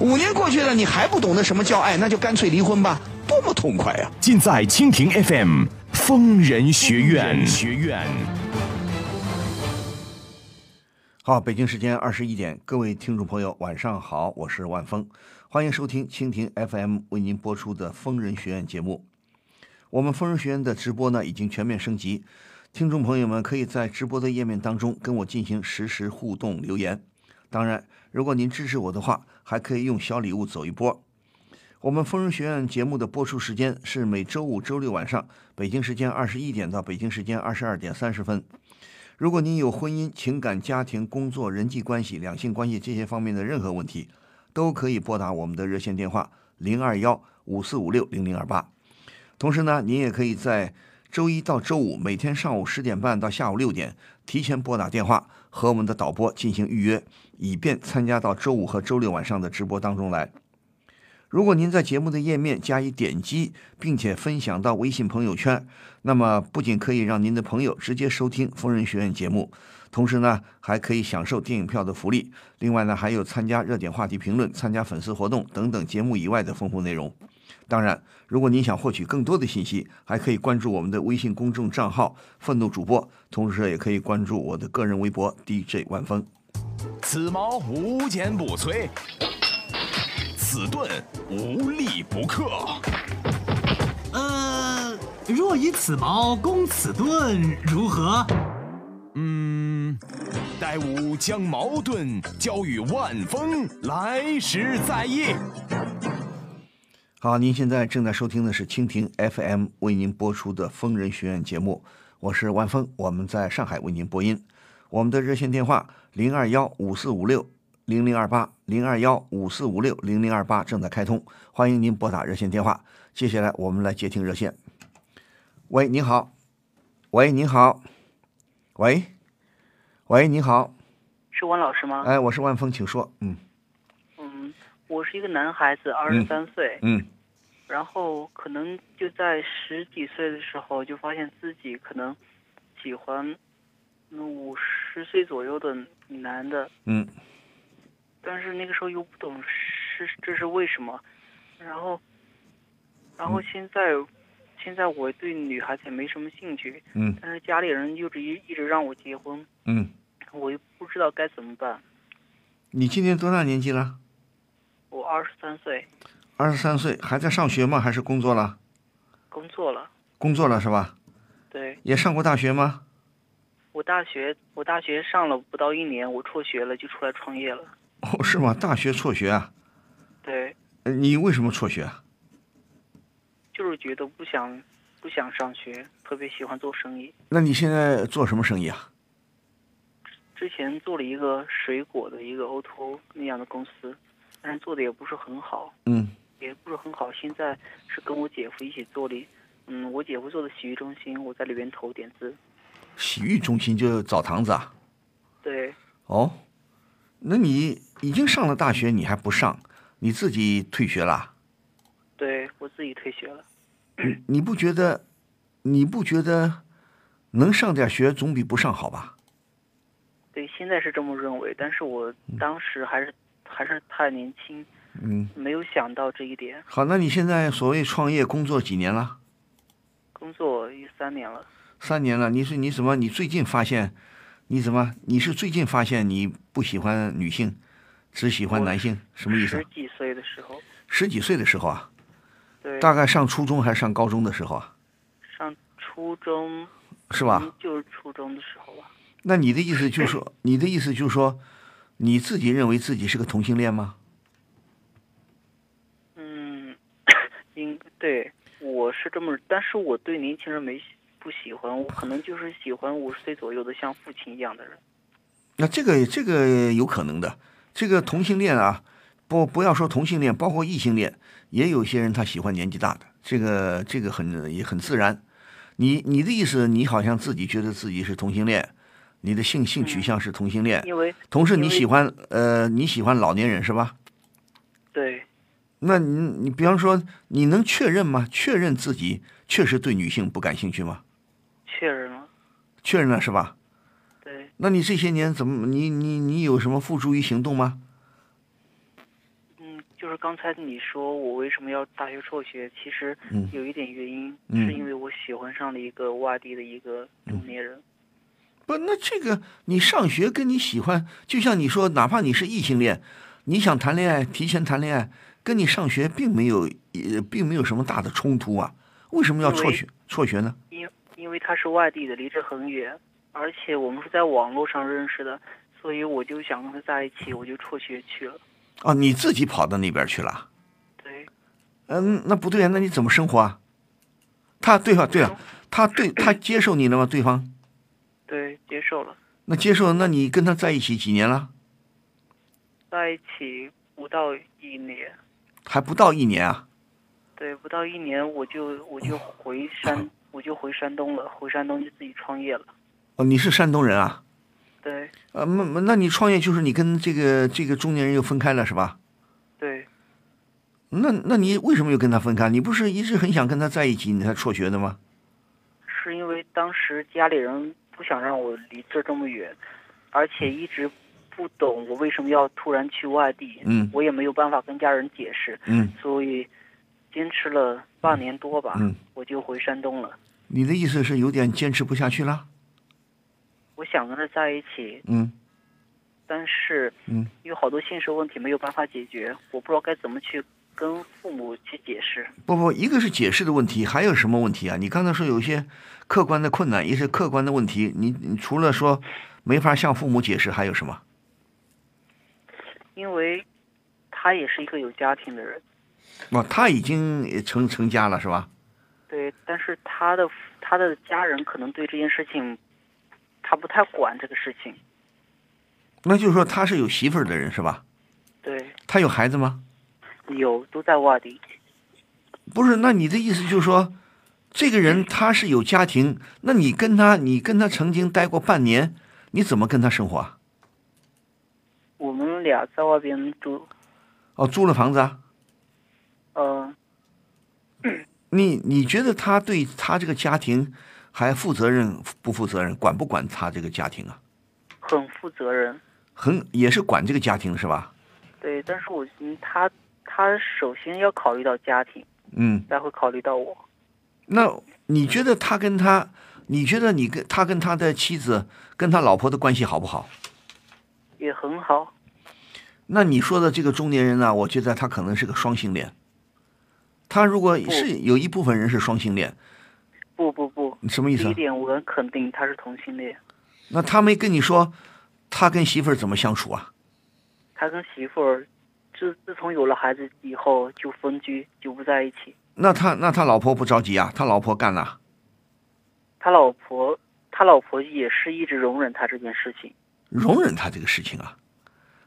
五年过去了，你还不懂得什么叫爱，那就干脆离婚吧，多么痛快啊、尽在蜻蜓 FM 疯人学院。学院。好，北京时间二十一点，各位听众朋友，晚上好，我是万峰，欢迎收听蜻蜓 FM 为您播出的疯人学院节目。我们疯人学院的直播呢已经全面升级，听众朋友们可以在直播的页面当中跟我进行实时互动留言。当然，如果您支持我的话，还可以用小礼物走一波。我们疯人学院节目的播出时间是每周五、周六晚上，北京时间二十一点到北京时间二十二点三十分。如果您有婚姻、情感、家庭、工作、人际关系、两性关系这些方面的任何问题，都可以拨打我们的热线电话零二幺五四五六零零二八。同时呢，您也可以在周一到周五每天上午十点半到下午六点提前拨打电话和我们的导播进行预约，以便参加到周五和周六晚上的直播当中来。如果您在节目的页面加以点击，并且分享到微信朋友圈，那么不仅可以让您的朋友直接收听疯人学院节目，同时呢，还可以享受电影票的福利。另外呢，还有参加热点话题评论、参加粉丝活动等等节目以外的丰富内容。当然，如果您想获取更多的信息，还可以关注我们的微信公众账号“愤怒主播”，同时也可以关注我的个人微博 DJ 万峰。此矛无坚不摧，此盾无力不克。呃，若以此矛攻此盾，如何？嗯，待吾将矛盾交与万峰，来时再议。好，您现在正在收听的是蜻蜓 FM 为您播出的疯人学院节目，我是万峰，我们在上海为您播音。我们的热线电话零二幺五四五六零零二八零二幺五四五六零零二八正在开通，欢迎您拨打热线电话。接下来我们来接听热线。喂，您好。喂，您好。喂，喂，你好。是王老师吗？哎，我是万峰，请说。嗯。嗯，我是一个男孩子，二十三岁，嗯。然后可能就在十几岁的时候就发现自己可能喜欢嗯五十岁左右的男的，嗯。但是那个时候又不懂是这是为什么，然后然后现在、现在我对女孩子也没什么兴趣，嗯。但是家里人又一一直让我结婚，嗯，我又不知道该怎么办。你今年多大年纪了？我二十三岁，二十三岁，还在上学吗？还是工作了？工作了，工作了是吧？对。也上过大学吗？我大学我大学上了不到一年，我辍学了，就出来创业了。哦，是吗？大学辍学啊？对，呃你为什么辍学啊？就是觉得不想不想上学，特别喜欢做生意。那你现在做什么生意啊？之前做了一个水果的一个 O to O 那样的公司，但是做的也不是很好，嗯也不是很好。现在是跟我姐夫一起做的，嗯，我姐夫做的洗浴中心，我在里边投点资。洗浴中心就是澡堂子啊？对，哦，那你已经上了大学，你还不上，你自己退学啦？对我自己退学了。你你不觉得，你不觉得能上点学总比不上好吧？对，现在是这么认为，但是我当时还是还是太年轻，嗯，没有想到这一点。好，那你现在所谓创业工作几年了？工作有三年了，三年了。你是你什么？你最近发现，你怎么？你是最近发现你不喜欢女性，只喜欢男性？什么意思十？几岁的时候，十几岁的时候啊？对，大概上初中还是上高中的时候啊？上初中是吧？嗯就是初中的时候吧。那你的意思就是说，你的意思就是说，你自己认为自己是个同性恋吗？嗯，应对我是这么，但是我对年轻人没不喜欢，我可能就是喜欢五十岁左右的像父亲一样的人。那这个这个有可能的，这个同性恋啊，不不要说同性恋，包括异性恋，也有些人他喜欢年纪大的，这个这个很也很自然。你你的意思，你好像自己觉得自己是同性恋，你的性性取向是同性恋，因为同时你喜欢呃你喜欢老年人是吧？对那你你比方说你能确认吗？确认自己确实对女性不感兴趣吗？确认了，确认了是吧？对，那你这些年怎么你你你有什么付诸于行动吗？嗯，就是刚才你说我为什么要大学辍学，其实嗯有一点原因，嗯是因为我喜欢上了一个外地的一个中年人。不，那这个你上学跟你喜欢，就像你说，哪怕你是异性恋，你想谈恋爱，提前谈恋爱，跟你上学并没有也，并没有什么大的冲突啊。为什么要辍学？辍学呢？因因为他是外地的，离这很远，而且我们是在网络上认识的，所以我就想跟他在一起，我就辍学去了。哦，你自己跑到那边去了？对，嗯，那不对啊，那你怎么生活啊？他对啊？对啊，他对他接受你了吗？对方对，接受了，那接受，那你跟他在一起几年了？在一起不到一年，还不到一年啊？对，不到一年我就我就回山，我就回山东了，回山东就自己创业了。哦，你是山东人啊？对呃，那那你创业就是你跟这个这个中年人又分开了是吧？对，那那你为什么又跟他分开？你不是一直很想跟他在一起，你才辍学的吗？是因为当时家里人不想让我离这这么远，而且一直不懂我为什么要突然去外地，嗯。我也没有办法跟家人解释，嗯，所以坚持了半年多吧，嗯。我就回山东了。你的意思是有点坚持不下去了？我想跟他在一起，嗯。但是嗯。有好多现实问题没有办法解决，我不知道该怎么去跟父母去解释。不不，一个是解释的问题，还有什么问题啊？你刚才说有一些客观的困难，一些客观的问题。你你除了说没法向父母解释，还有什么？因为他也是一个有家庭的人，哦，他已经成成家了是吧？对，但是他的他的家人可能对这件事情，他不太管这个事情。那就是说他是有媳妇儿的人是吧？对，他有孩子吗？有都在外地。不是，那你的意思就是说，这个人他是有家庭，那你跟他，你跟他曾经待过半年，你怎么跟他生活啊？我们俩在外边住，哦，租了房子啊？嗯、你你觉得他对他这个家庭还负责任不负责任？管不管他这个家庭啊？很负责任。很也是管这个家庭是吧？对，但是我嗯他他首先要考虑到家庭，嗯，才会考虑到我。那你觉得他跟他，你觉得你跟他跟他的妻子跟他老婆的关系好不好？也很好，那你说的这个中年人呢？我觉得他可能是个双性恋。他如果是有一部分人是双性恋，不不不，你什么意思一？点我很肯定他是同性恋，那他没跟你说他跟媳妇儿怎么相处啊？他跟媳妇儿自自从有了孩子以后就分居，就不在一起。那他那他老婆不着急啊？他老婆干了，他老婆他老婆也是一直容忍他这件事情。容忍他这个事情啊？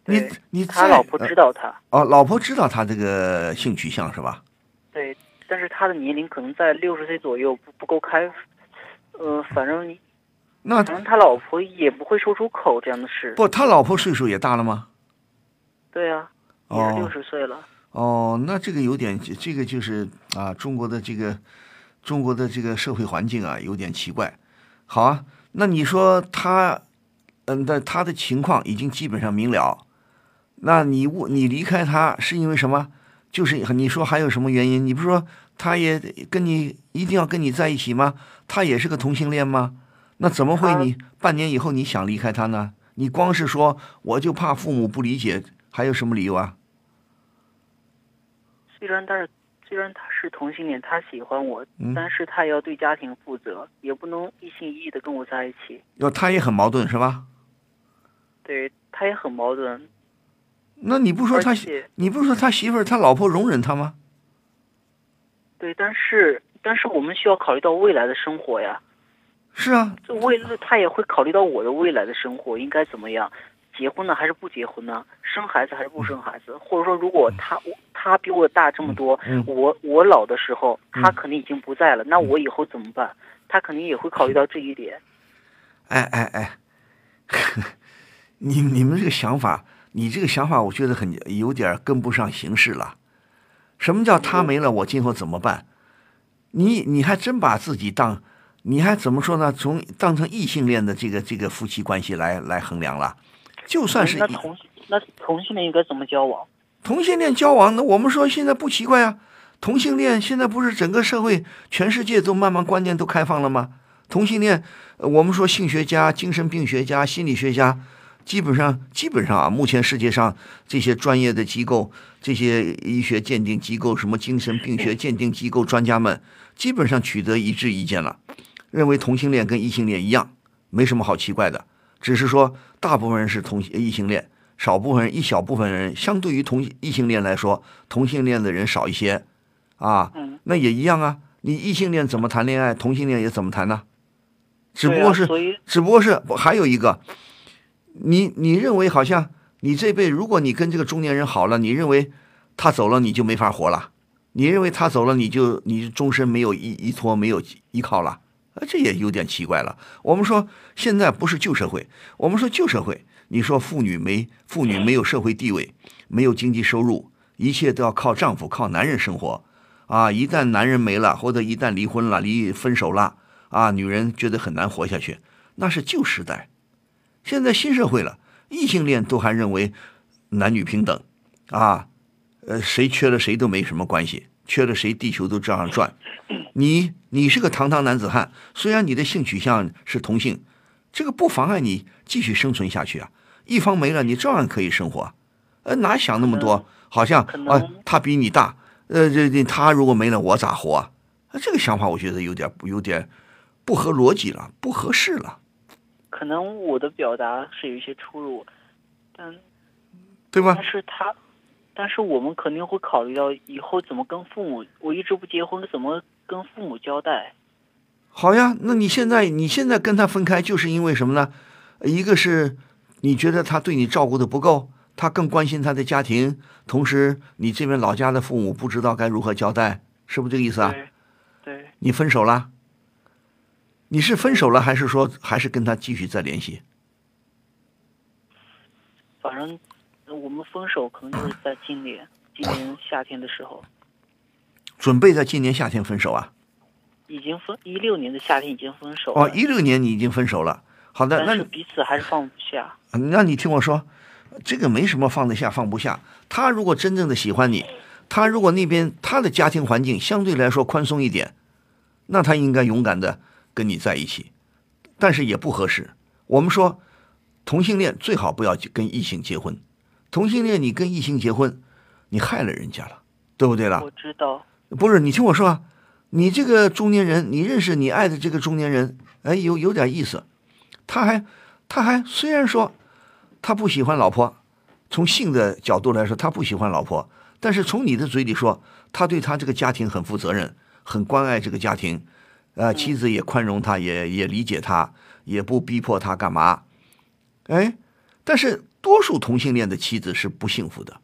你，你他老婆知道他，哦，老婆知道他这个性取向是吧？对，但是他的年龄可能在六十岁左右，不不够开。呃，反正那反正他老婆也不会说出口这样的事。不，他老婆岁数也大了吗？对啊，也是哦六十岁了。哦，那这个有点，这个就是啊，中国的这个中国的这个社会环境啊，有点奇怪。好啊，那你说他，嗯的他的情况已经基本上明了，那你我你离开他是因为什么？就是你说还有什么原因？你不是说他也跟你一定要跟你在一起吗？他也是个同性恋吗？那怎么会你半年以后你想离开他呢？你光是说我就怕父母不理解，还有什么理由啊？虽然他是虽然他是同性恋，他喜欢我，嗯但是他也要对家庭负责，也不能一心一意的跟我在一起。那他也很矛盾是吧？对他也很矛盾，那你不说他而且你不是说他媳妇儿他老婆容忍他吗？对，但是但是我们需要考虑到未来的生活呀。是啊，这未来他也会考虑到我的未来的生活应该怎么样，结婚呢还是不结婚呢？生孩子还是不生孩子？或者说，如果他我他比我大这么多，嗯我我老的时候他肯定已经不在了，那我以后怎么办？他肯定也会考虑到这一点。哎哎哎，你你们这个想法，你这个想法，我觉得很有点跟不上形势了。什么叫他没了，我今后怎么办？你你还真把自己当，你还怎么说呢？从当成异性恋的这个这个夫妻关系来来衡量了。就算是异那同那同性恋应该怎么交往？同性恋交往，那我们说现在不奇怪啊。同性恋现在不是整个社会、全世界都慢慢观念都开放了吗？同性恋，呃我们说性学家、精神病学家、心理学家，基本上基本上啊，目前世界上这些专业的机构、这些医学鉴定机构、什么精神病学鉴定机构专家们，基本上取得一致意见了，认为同性恋跟异性恋一样，没什么好奇怪的，只是说大部分人是同异性恋。少部分人，一小部分人，相对于同异性恋来说，同性恋的人少一些，啊，嗯那也一样啊。你异性恋怎么谈恋爱，同性恋也怎么谈呢？只不过是，啊只不过是还有一个，你你认为好像你这辈如果你跟这个中年人好了，你认为他走了你就没法活了，你认为他走了你就你终身没有依依托没有依靠了，啊，这也有点奇怪了。我们说现在不是旧社会，我们说旧社会，你说妇女没妇女没有社会地位，没有经济收入，一切都要靠丈夫靠男人生活，啊，一旦男人没了或者一旦离婚了离分手了，啊，女人觉得很难活下去，那是旧时代。现在新社会了，异性恋都还认为男女平等，啊，呃，谁缺了谁都没什么关系，缺了谁地球都照样转。你你是个堂堂男子汉，虽然你的性取向是同性，这个不妨碍你继续生存下去啊。一方没了，你照样可以生活。呃，哪想那么多？好像啊、能他比你大，呃，这这他如果没了，我咋活啊？啊这个想法我觉得有点有点不合逻辑了，不合适了，可能我的表达是有一些出入，但对吧但？是他，但是我们肯定会考虑到以后怎么跟父母，我一直不结婚，怎么跟父母交代？好呀，那你现在你现在跟他分开，就是因为什么呢？一个是你觉得他对你照顾的不够，他更关心他的家庭，同时你这边老家的父母不知道该如何交代，是不是这个意思啊？对，对，你分手了？你是分手了，还是说还是跟他继续再联系？反正我们分手可能就是在今年，今年夏天的时候，准备在今年夏天分手啊？已经分一六年的夏天已经分手了，哦，一六年你已经分手了。好的，那你彼此还是放不下。那你听我说，这个没什么放得下放不下。他如果真正的喜欢你，他如果那边他的家庭环境相对来说宽松一点，那他应该勇敢的跟你在一起，但是也不合适。我们说，同性恋最好不要跟异性结婚。同性恋你跟异性结婚，你害了人家了，对不对了？我知道，不是，你听我说啊，你这个中年人，你认识你爱的这个中年人，哎，有有点意思。他还他还虽然说他不喜欢老婆，从性的角度来说他不喜欢老婆，但是从你的嘴里说，他对他这个家庭很负责任，很关爱这个家庭，呃，妻子也宽容他，也也理解他，也不逼迫他干嘛。哎，但是多数同性恋的妻子是不幸福的。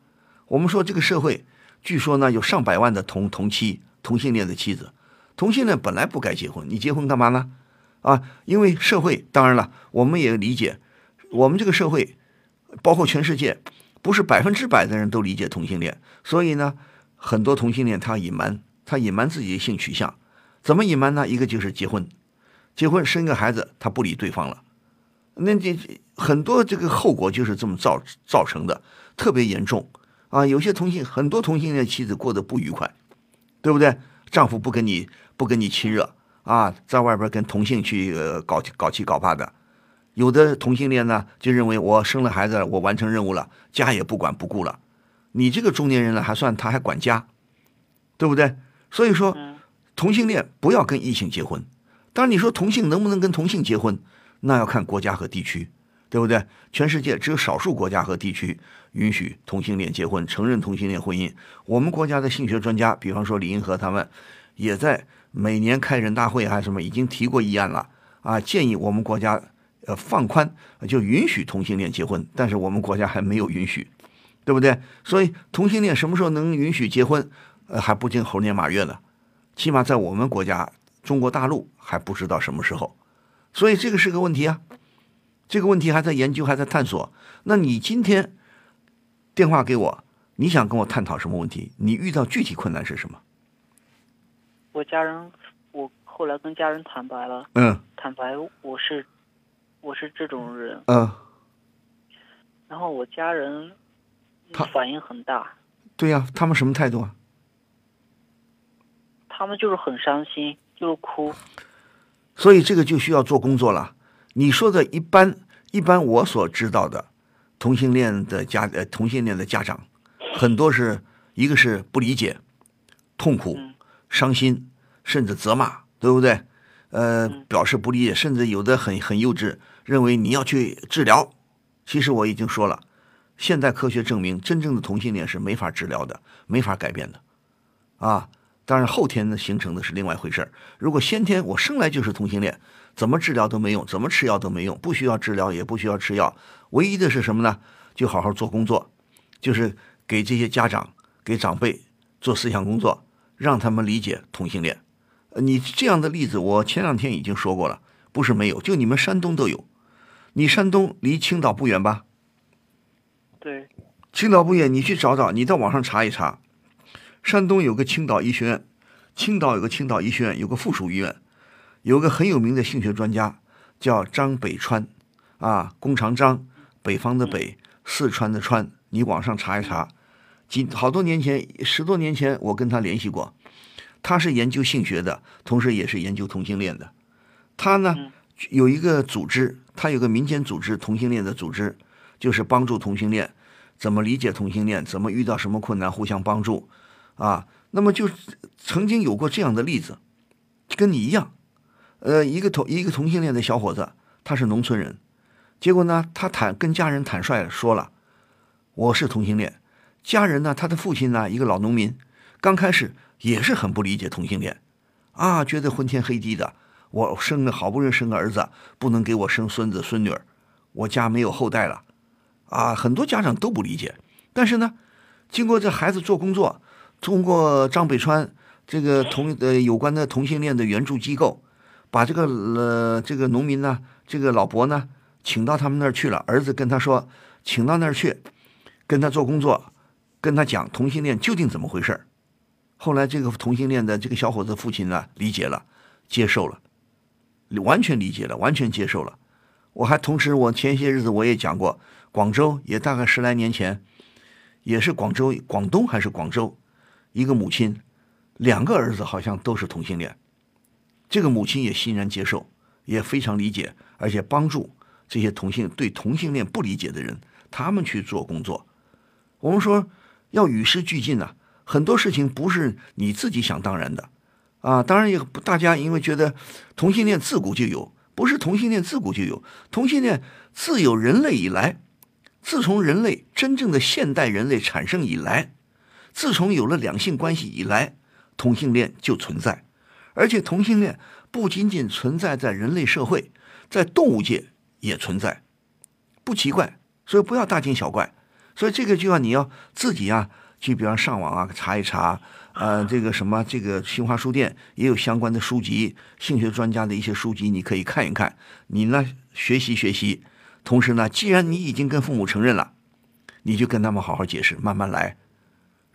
我们说这个社会，据说呢有上百万的同同妻同性恋的妻子，同性恋本来不该结婚，你结婚干嘛呢？啊，因为社会当然了，我们也理解，我们这个社会，包括全世界，不是百分之百的人都理解同性恋，所以呢，很多同性恋他隐瞒，他隐瞒自己的性取向，怎么隐瞒呢？一个就是结婚，结婚生个孩子，他不理对方了，那这这很多这个后果就是这么造造成的，特别严重啊！有些同性很多同性恋妻子过得不愉快，对不对？丈夫不跟你不跟你亲热啊，在外边跟同性去、呃、搞搞七搞八的。有的同性恋呢，就认为我生了孩子了，我完成任务了，家也不管不顾了。你这个中年人了，还算他还管家，对不对？所以说，同性恋不要跟异性结婚。当然，你说同性能不能跟同性结婚，那要看国家和地区，对不对？全世界只有少数国家和地区允许同性恋结婚，承认同性恋婚姻。我们国家的性学专家，比方说李银河他们，也在每年开人大会还是什么，已经提过议案了啊，建议我们国家呃放宽，就允许同性恋结婚，但是我们国家还没有允许，对不对？所以同性恋什么时候能允许结婚，呃，还不定猴年马月呢，起码在我们国家中国大陆还不知道什么时候，所以这个是个问题啊，这个问题还在研究，还在探索。那你今天电话给我，你想跟我探讨什么问题？你遇到具体困难是什么？我家人，我后来跟家人坦白了，嗯坦白我是我是这种人，嗯，然后我家人他反应很大，对呀、他们什么态度啊？他们就是很伤心，就是哭。所以这个就需要做工作了。你说的一般一般我所知道的同性恋的家呃同性恋的家长，很多是一个是不理解、痛苦、嗯伤心，甚至责骂，对不对？呃，表示不理解，甚至有的很很幼稚，认为你要去治疗。其实我已经说了，现代科学证明，真正的同性恋是没法治疗的，没法改变的，啊。当然，后天的形成的是另外一回事儿。如果先天我生来就是同性恋，怎么治疗都没用，怎么吃药都没用，不需要治疗，也不需要吃药，唯一的是什么呢？就好好做工作，就是给这些家长、给长辈做思想工作，让他们理解同性恋。呃你这样的例子，我前两天已经说过了，不是没有，就你们山东都有。你山东离青岛不远吧？对，青岛不远，你去找找，你到网上查一查。山东有个青岛医学院，青岛有个青岛医学院，有个附属医院，有个很有名的性学专家叫张北川，啊，弓长张，北方的北，四川的川，你网上查一查。几好多年前，十多年前，我跟他联系过，他是研究性学的，同时也是研究同性恋的。他呢嗯有一个组织，他有个民间组织，同性恋的组织，就是帮助同性恋怎么理解同性恋，怎么遇到什么困难互相帮助，啊，那么就曾经有过这样的例子，跟你一样，呃，一个同一个同性恋的小伙子，他是农村人，结果呢，他坦跟家人坦率地说了，我是同性恋，家人呢，他的父亲呢，一个老农民，刚开始也是很不理解同性恋，啊，觉得昏天黑地的，我生了好不容易生个儿子，不能给我生孙子孙女儿，我家没有后代了，啊，很多家长都不理解，但是呢，经过这孩子做工作，通过张北川这个同呃有关的同性恋的援助机构，把这个呃这个农民呢，这个老伯呢，请到他们那儿去了，儿子跟他说，请到那儿去，跟他做工作，跟他讲同性恋究竟怎么回事后来这个同性恋的这个小伙子父亲呢，理解了，接受了，完全理解了，完全接受了。我还同时，我前些日子我也讲过，广州也大概十来年前，也是广州、广东还是广州，一个母亲，两个儿子好像都是同性恋，这个母亲也欣然接受，也非常理解，而且帮助这些同性对同性恋不理解的人，他们去做工作。我们说要与时俱进呐、很多事情不是你自己想当然的，啊，当然也大家因为觉得同性恋自古就有，不是同性恋自古就有，同性恋自有人类以来，自从人类真正的现代人类产生以来，自从有了两性关系以来，同性恋就存在，而且同性恋不仅仅存在在人类社会，在动物界也存在，不奇怪，所以不要大惊小怪。所以这个就要你要自己啊，去比方上网啊查一查，呃，这个什么这个新华书店也有相关的书籍，性学专家的一些书籍，你可以看一看，你呢学习学习。同时呢，既然你已经跟父母承认了，你就跟他们好好解释，慢慢来。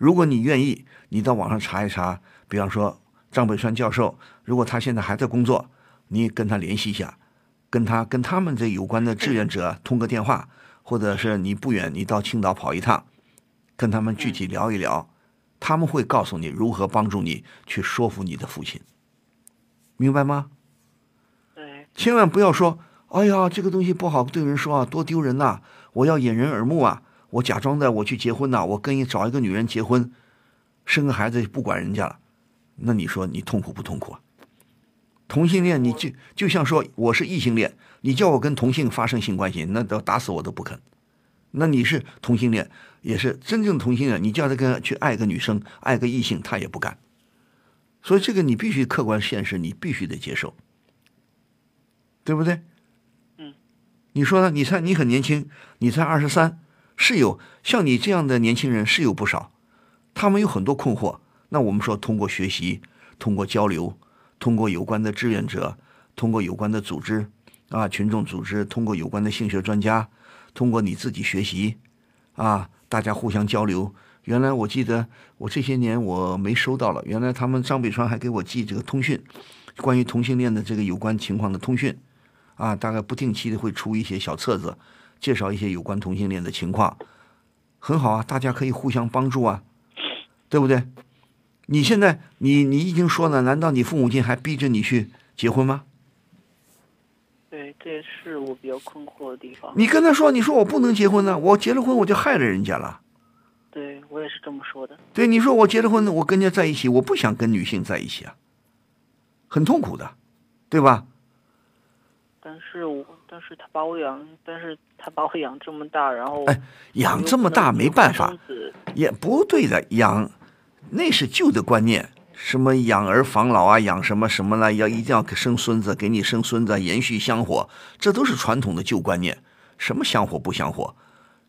如果你愿意，你到网上查一查，比方说张北川教授，如果他现在还在工作，你跟他联系一下，跟他跟他们这有关的志愿者通个电话，或者是你不远，你到青岛跑一趟，跟他们具体聊一聊，他们会告诉你如何帮助你去说服你的父亲，明白吗？对，千万不要说，哎呀，这个东西不好对人说啊，多丢人呐、我要掩人耳目啊，我假装的我去结婚呐、我跟一找一个女人结婚，生个孩子不管人家了，那你说你痛苦不痛苦啊？同性恋，你就就像说我是异性恋，你叫我跟同性发生性关系，那都打死我都不肯。那你是同性恋，也是真正同性恋，你叫他跟去爱个女生，爱个异性，他也不干。所以这个你必须客观现实，你必须得接受。对不对？嗯，你说呢？你才你很年轻，你才二十三，是有像你这样的年轻人是有不少，他们有很多困惑。那我们说，通过学习，通过交流，通过有关的志愿者，通过有关的组织啊，群众组织，通过有关的性学专家，通过你自己学习啊，大家互相交流。原来我记得我这些年我没收到了，原来他们张北川还给我寄这个通讯，关于同性恋的这个有关情况的通讯，啊，大概不定期的会出一些小册子，介绍一些有关同性恋的情况，很好啊，大家可以互相帮助啊，对不对？你现在你你已经说了，难道你父母亲还逼着你去结婚吗？对，这也是我比较困惑的地方。你跟他说，你说我不能结婚呢，我结了婚我就害了人家了。对我也是这么说的。对，你说我结了婚，我跟人家在一起，我不想跟女性在一起啊，很痛苦的，对吧？但是我，但是他把我养，但是他把我养这么大，然后哎，养这么大没办法，也不对的，养那是旧的观念，什么养儿防老啊，养什么什么了，要一定要生孙子，给你生孙子，延续香火，这都是传统的旧观念。什么香火不香火？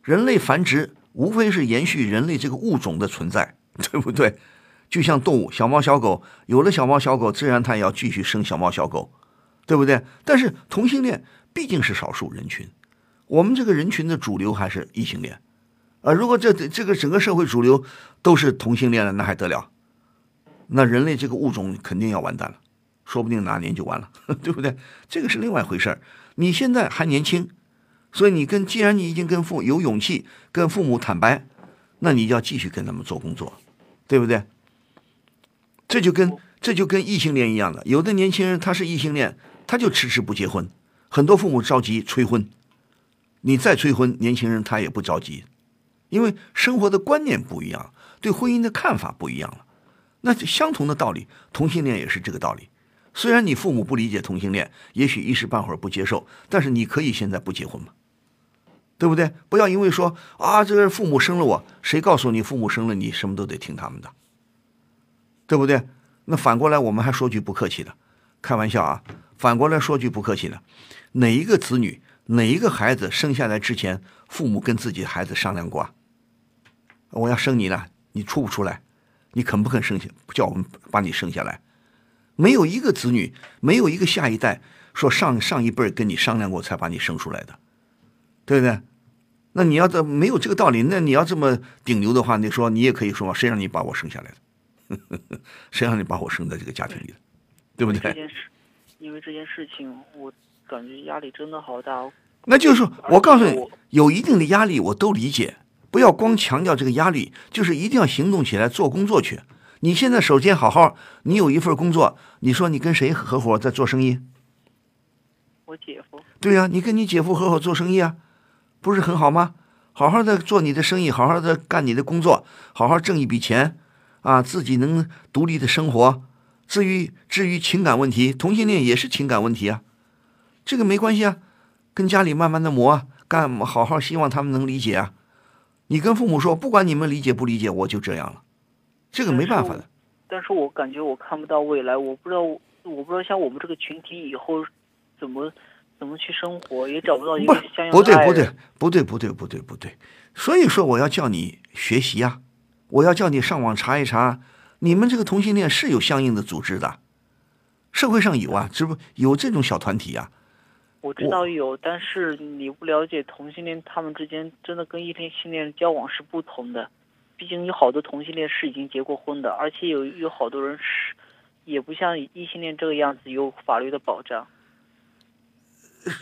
人类繁殖。无非是延续人类这个物种的存在，对不对？就像动物，小猫小狗有了小猫小狗，自然它也要继续生小猫小狗，对不对？但是同性恋毕竟是少数人群，我们这个人群的主流还是异性恋，啊，如果这这个整个社会主流都是同性恋了，那还得了？那人类这个物种肯定要完蛋了，说不定哪年就完了，对不对？这个是另外一回事儿。你现在还年轻。所以你跟，既然你已经跟父有勇气跟父母坦白，那你就要继续跟他们做工作，对不对？这就跟这就跟异性恋一样的，有的年轻人他是异性恋，他就迟迟不结婚，很多父母着急催婚，你再催婚，年轻人他也不着急，因为生活的观念不一样，对婚姻的看法不一样了。那相同的道理，同性恋也是这个道理。虽然你父母不理解同性恋，也许一时半会儿不接受，但是你可以现在不结婚吗？对不对？不要因为说啊，这个父母生了我，谁告诉你父母生了你什么都得听他们的？对不对？那反过来我们还说句不客气的，开玩笑啊！反过来说句不客气的，哪一个子女，哪一个孩子生下来之前，父母跟自己孩子商量过啊？我要生你了，你出不出来？你肯不肯生下？叫我们把你生下来？没有一个子女，没有一个下一代说上上一辈跟你商量过才把你生出来的，对不对？那你要这没有这个道理，那你要这么顶流的话，你说你也可以说谁让你把我生下来的？谁让你把我生在这个家庭里的？对不对？因为这件事情，我感觉压力真的好大。那就是说我告诉你，有一定的压力，我都理解。不要光强调这个压力，就是一定要行动起来做工作去。你现在首先好好，你有一份工作，你说你跟谁合伙在做生意？我姐夫。对呀，你跟你姐夫合伙做生意啊。不是很好吗？好好的做你的生意，好好的干你的工作，好好挣一笔钱，啊，自己能独立的生活。至于至于情感问题，同性恋也是情感问题啊，这个没关系啊，跟家里慢慢的磨啊，干好好希望他们能理解啊。你跟父母说，不管你们理解不理解，我就这样了，这个没办法的。但是我感觉我看不到未来，我不知道，我不知道像我们这个群体以后怎么。怎么去生活也找不到一个相应的不对不对不对不对不对不对，所以说我要叫你学习呀，我要叫你上网查一查，你们这个同性恋是有相应的组织的，社会上有啊，这不有这种小团体啊。我知道有，但是你不了解同性恋他们之间真的跟异性恋交往是不同的，毕竟有好多同性恋是已经结过婚的，而且有有好多人是也不像异性恋这个样子有法律的保障。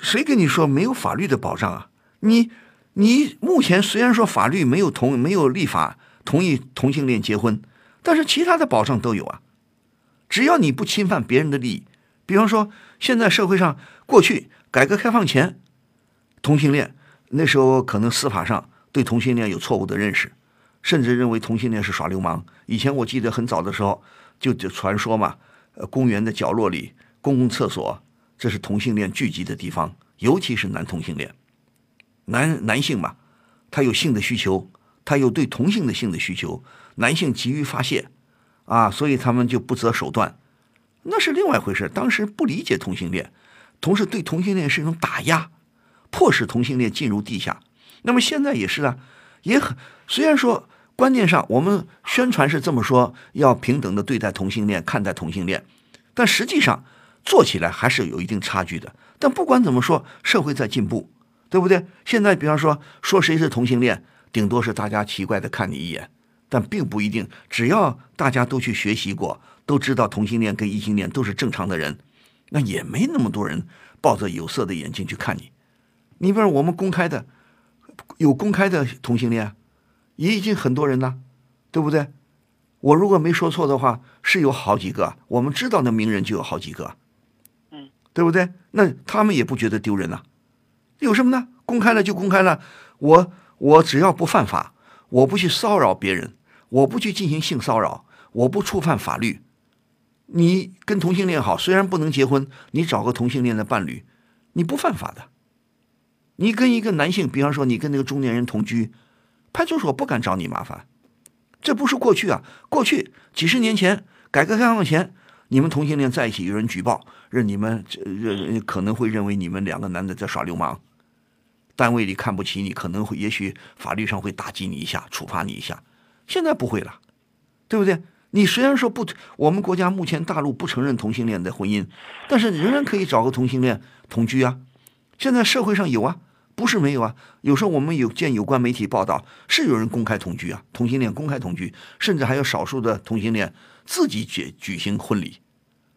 谁跟你说没有法律的保障啊？你你目前虽然说法律没有同没有立法同意同性恋结婚，但是其他的保障都有啊。只要你不侵犯别人的利益，比方说现在社会上过去改革开放前，同性恋那时候可能司法上对同性恋有错误的认识，甚至认为同性恋是耍流氓。以前我记得很早的时候就就传说嘛，呃，公园的角落里公共厕所。这是同性恋聚集的地方，尤其是男同性恋，男男性嘛，他有性的需求，他有对同性的性的需求，男性急于发泄，啊，所以他们就不择手段，那是另外一回事。当时不理解同性恋，同时对同性恋是一种打压，迫使同性恋进入地下。那么现在也是啊，也很虽然说观念上我们宣传是这么说，要平等的对待同性恋，看待同性恋，但实际上做起来还是有一定差距的。但不管怎么说，社会在进步，对不对？现在比方说说谁是同性恋，顶多是大家奇怪的看你一眼，但并不一定。只要大家都去学习过，都知道同性恋跟异性恋都是正常的人，那也没那么多人抱着有色的眼睛去看你。你比如我们公开的。有公开的同性恋，也已经很多人了，对不对？我如果没说错的话，是有好几个，我们知道的名人就有好几个，嗯，对不对？那他们也不觉得丢人呐，有什么呢？公开了就公开了，我我只要不犯法，我不去骚扰别人，我不去进行性骚扰，我不触犯法律，你跟同性恋好，虽然不能结婚，你找个同性恋的伴侣，你不犯法的。你跟一个男性，比方说你跟那个中年人同居，派出所不敢找你麻烦。这不是过去啊，过去几十年前，改革开放前，你们同性恋在一起，有人举报，认你们这认可能会认为你们两个男的在耍流氓，单位里看不起你，可能会也许法律上会打击你一下，处罚你一下。现在不会了，对不对？你虽然说不，我们国家目前大陆不承认同性恋的婚姻，但是仍然可以找个同性恋同居啊。现在社会上有啊。不是没有啊，有时候我们有见有关媒体报道，是有人公开同居啊，同性恋公开同居，甚至还有少数的同性恋自己举举行婚礼，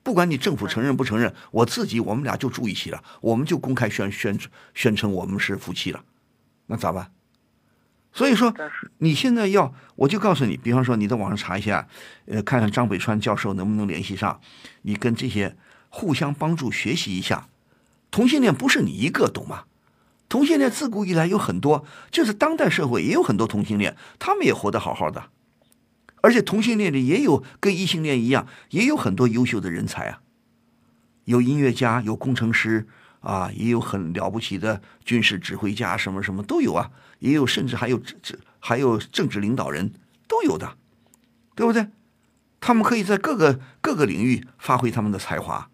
不管你政府承认不承认，我自己我们俩就住一起了，我们就公开宣宣宣称我们是夫妻了，那咋办？所以说你现在要，我就告诉你，比方说你在网上查一下，呃，看看张北川教授能不能联系上，你跟这些互相帮助学习一下，同性恋不是你一个，懂吗？同性恋自古以来有很多，就是当代社会也有很多同性恋，他们也活得好好的，而且同性恋里也有跟异性恋一样，也有很多优秀的人才啊，有音乐家，有工程师啊，也有很了不起的军事指挥家，什么什么都有啊，也有甚至还有这还有政治领导人都有的，对不对？他们可以在各个各个领域发挥他们的才华，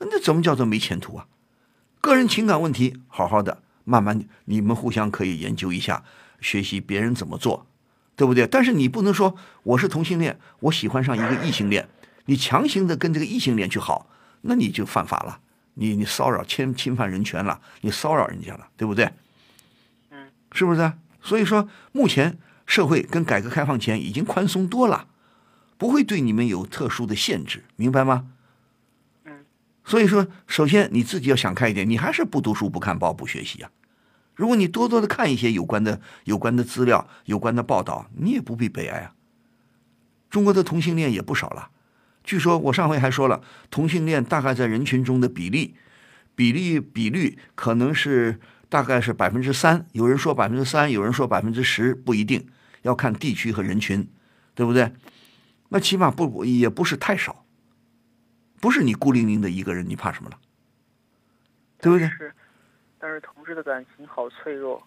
那怎么叫做没前途啊？个人情感问题，好好的，慢慢你们互相可以研究一下，学习别人怎么做，对不对？但是你不能说我是同性恋，我喜欢上一个异性恋，你强行的跟这个异性恋去好，那你就犯法了，你你骚扰侵侵犯人权了，你骚扰人家了，对不对？嗯，是不是？所以说，目前社会跟改革开放前已经宽松多了，不会对你们有特殊的限制，明白吗？嗯所以说，首先你自己要想开一点，你还是不读书、不看报、不学习啊。如果你多多的看一些有关的、有关的资料、有关的报道，你也不必悲哀啊。中国的同性恋也不少了，据说我上回还说了，同性恋大概在人群中的比例、比例、比率可能是大概是百分之三，有人说百分之三，有人说百分之十，不一定要看地区和人群，对不对？那起码不也不是太少。不是你孤零零的一个人，你怕什么了？对不对？但是同志的感情好脆弱。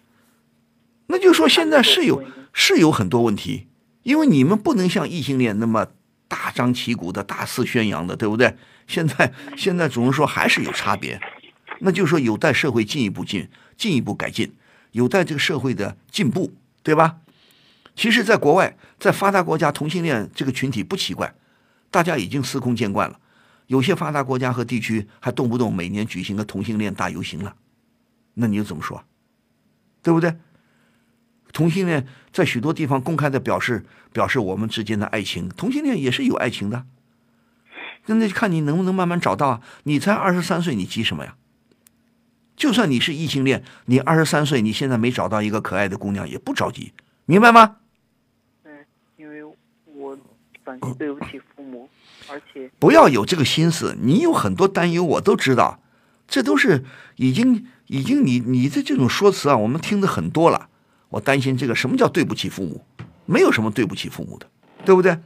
那就说现在是有是有很多问题，因为你们不能像异性恋那么大张旗鼓的大肆宣扬的，对不对？现在现在只能说还是有差别，那就说有待社会进一步进进一步改进，有待这个社会的进步，对吧？其实，在国外，在发达国家，同性恋这个群体不奇怪，大家已经司空见惯了。有些发达国家和地区还动不动每年举行个同性恋大游行了，那你又怎么说？对不对？同性恋在许多地方公开的表示表示我们之间的爱情，同性恋也是有爱情的。那就看你能不能慢慢找到啊！你才二十三岁，你急什么呀？就算你是异性恋，你二十三岁，你现在没找到一个可爱的姑娘，也不着急，明白吗？嗯，因为我反正对不起父母。而且不要有这个心思，你有很多担忧，我都知道，这都是已经已经你你的这种说辞啊，我们听的很多了。我担心这个什么叫对不起父母？没有什么对不起父母的，对不对？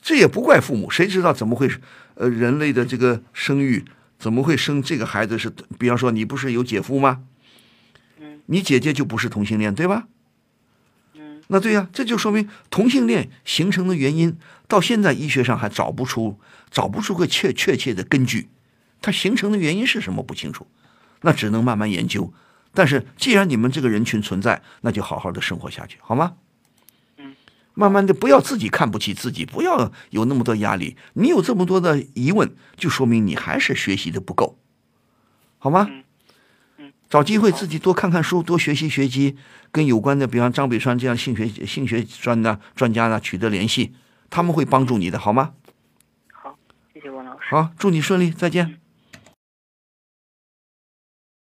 这也不怪父母，谁知道怎么会呃人类的这个生育怎么会生这个孩子是？比方说你不是有姐夫吗？你姐姐就不是同性恋，对吧？那对呀，这就说明同性恋形成的原因，到现在医学上还找不出找不出个确确切的根据，它形成的原因是什么不清楚，那只能慢慢研究。但是既然你们这个人群存在，那就好好的生活下去，好吗？嗯，慢慢的不要自己看不起自己，不要有那么多压力。你有这么多的疑问，就说明你还是学习的不够，好吗？嗯嗯找机会自己多看看书，多学习学习，跟有关的，比方张北川这样性学性学专的专家呢取得联系，他们会帮助你的，好吗？好，谢谢王老师。好，祝你顺利，再见。